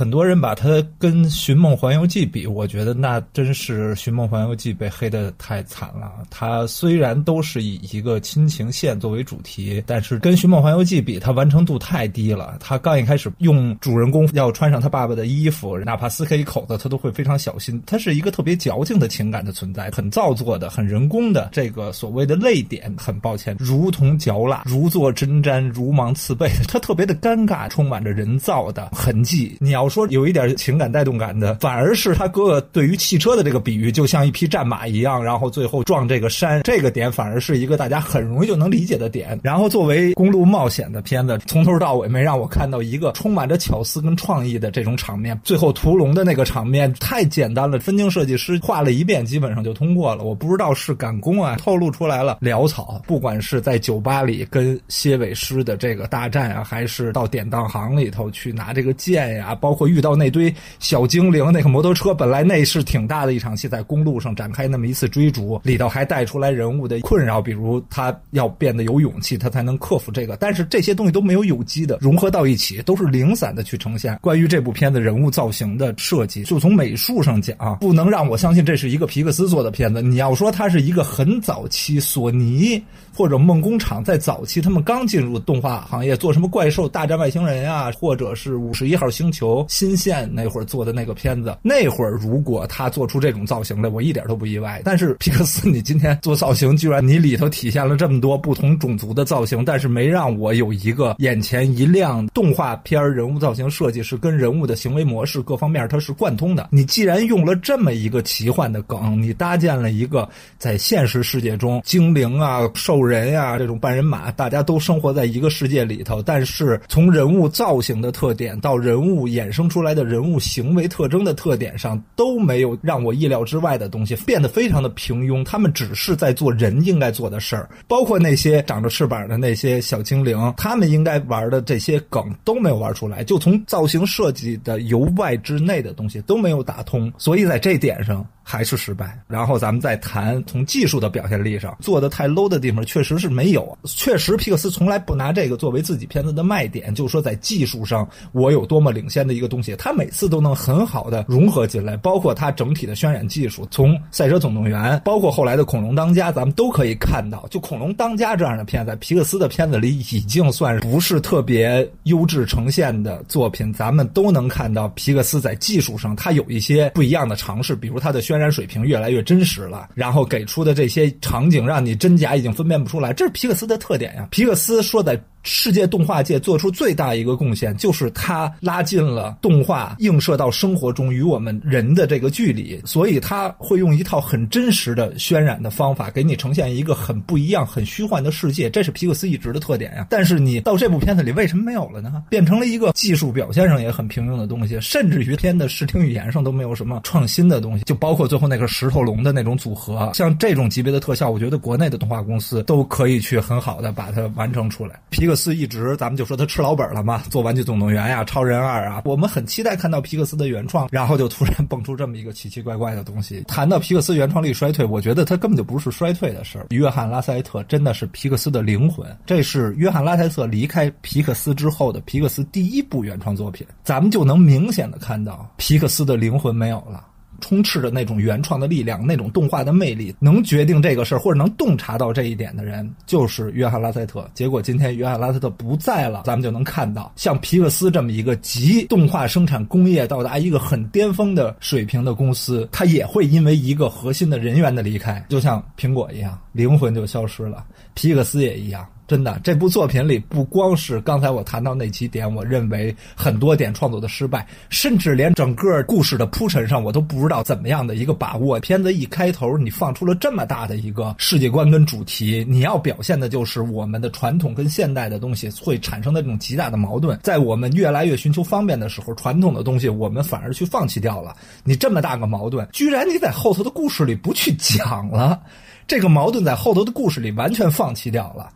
很多人把它跟《寻梦环游记》比，我觉得那真是《寻梦环游记》被黑的太惨了。它虽然都是以一个亲情线作为主题，但是跟《寻梦环游记》比，它完成度太低了。它刚一开始用主人公要穿上他爸爸的衣服，哪怕撕开一口子，他都会非常小心。它是一个特别矫情的情感的存在，很造作的，很人工的。这个所谓的泪点，很抱歉，如同嚼蜡，如坐针毡，如芒刺背。它特别的尴尬，充满着人造的痕迹。你要说有一点情感带动感的，反而是他哥哥对于汽车的这个比喻，就像一匹战马一样，然后最后撞这个山，这个点反而是一个大家很容易就能理解的点。然后作为公路冒险的片子，从头到尾没让我看到一个充满着巧思跟创意的这种场面。最后屠龙的那个场面太简单了，分镜设计师画了一遍，基本上就通过了。我不知道是赶工啊，透露出来了潦草。不管是在酒吧里跟蝎尾狮的这个大战啊，还是到典当行里头去拿这个剑呀，包括遇到那堆小精灵，那个摩托车本来那是挺大的一场戏，在公路上展开那么一次追逐，里头还带出来人物的困扰，比如他要变得有勇气，他才能克服这个。但是这些东西都没有有机的融合到一起，都是零散的去呈现。关于这部片子人物造型的设计，就从美术上讲，不能让我相信这是一个皮克斯做的片子。你要说它是一个很早期索尼或者梦工厂在早期他们刚进入动画行业做什么怪兽大战外星人啊，或者是五十一号星球新线那会儿做的那个片子，那会儿如果他做出这种造型来，我一点都不意外。但是皮克斯，你今天做造型，居然你里头体现了这么多不同种族的造型，但是没让我有一个眼前一亮。动画片人物造型设计是跟人物的行为模式各方面它是贯通的。你既然用了这么一个奇幻的梗，你搭建了一个在现实世界中精灵啊、兽人呀这种半人马，大家都生活在一个世界里头，但是从人物造型的特点到人物演生出来的人物行为特征的特点上，都没有让我意料之外的东西，变得非常的平庸。他们只是在做人应该做的事儿，包括那些长着翅膀的那些小精灵，他们应该玩的这些梗都没有玩出来，就从造型设计的由外之内的东西都没有打通，所以在这点上。还是失败。然后咱们再谈从技术的表现力上做的太 low 的地方，确实是没有。确实，皮克斯从来不拿这个作为自己片子的卖点，就是说在技术上我有多么领先的一个东西，他每次都能很好的融合进来。包括它整体的渲染技术，从《赛车总动员》，包括后来的《恐龙当家》，咱们都可以看到，就《恐龙当家》这样的片子，皮克斯的片子里已经算不是特别优质呈现的作品，咱们都能看到皮克斯在技术上它有一些不一样的尝试，比如它的渲。水平越来越真实了，然后给出的这些场景让你真假已经分辨不出来，这是皮克斯的特点呀。皮克斯说的。世界动画界做出最大一个贡献，就是它拉近了动画映射到生活中与我们人的这个距离，所以它会用一套很真实的渲染的方法，给你呈现一个很不一样、很虚幻的世界。这是皮克斯一直的特点呀。但是你到这部片子里为什么没有了呢？变成了一个技术表现上也很平庸的东西，甚至于片的视听语言上都没有什么创新的东西。就包括最后那个石头龙的那种组合，像这种级别的特效，我觉得国内的动画公司都可以去很好的把它完成出来。皮克斯一直，咱们就说他吃老本了嘛，做《玩具总动员》呀、《超人二》啊，我们很期待看到皮克斯的原创，然后就突然蹦出这么一个奇奇怪怪的东西。谈到皮克斯原创力衰退，我觉得他根本就不是衰退的事儿。约翰·拉塞特真的是皮克斯的灵魂，这是约翰·拉塞特离开皮克斯之后的皮克斯第一部原创作品，咱们就能明显的看到皮克斯的灵魂没有了。充斥着那种原创的力量，那种动画的魅力，能决定这个事儿或者能洞察到这一点的人，就是约翰拉塞特。结果今天约翰拉塞特不在了，咱们就能看到，像皮克斯这么一个集动画生产工业到达一个很巅峰的水平的公司，它也会因为一个核心的人员的离开，就像苹果一样，灵魂就消失了。皮克斯也一样。真的，这部作品里不光是刚才我谈到那几点，我认为很多点创作的失败，甚至连整个故事的铺陈上，我都不知道怎么样的一个把握。片子一开头，你放出了这么大的一个世界观跟主题，你要表现的就是我们的传统跟现代的东西会产生的这种极大的矛盾。在我们越来越寻求方便的时候，传统的东西我们反而去放弃掉了。你这么大个矛盾，居然你在后头的故事里不去讲了，这个矛盾在后头的故事里完全放弃掉了。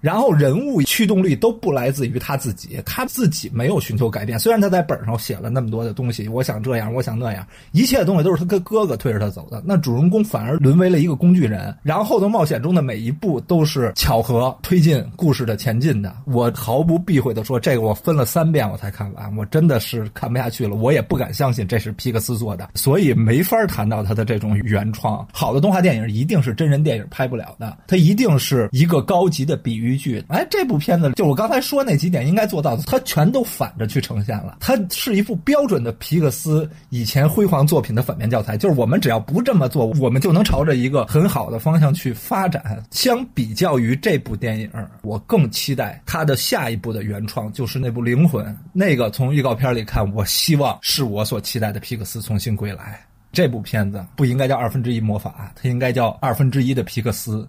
然后人物驱动力都不来自于他自己，他自己没有寻求改变。虽然他在本上写了那么多的东西，我想这样，我想那样，一切的东西都是他跟哥哥推着他走的。那主人公反而沦为了一个工具人，然后的冒险中的每一步都是巧合推进故事的前进的。我毫不避讳的说，这个我分了三遍我才看完，我真的是看不下去了，我也不敢相信这是皮克斯做的，所以没法谈到他的这种原创。好的动画电影一定是真人电影拍不了的，它一定是一个高级的比喻剧。哎，这部片子就我刚才说那几点应该做到的，它全都反着去呈现了。它是一部标准的皮克斯以前辉煌作品的反面教材，就是我们只要不这么做，我们就能朝着一个很好的方向去发展。相比较于这部电影，我更期待它的下一部的原创，就是那部《灵魂》。那个从预告片里看，我希望是我所期待的皮克斯重新归来。这部片子不应该叫二分之一魔法，它应该叫二分之一的皮克斯。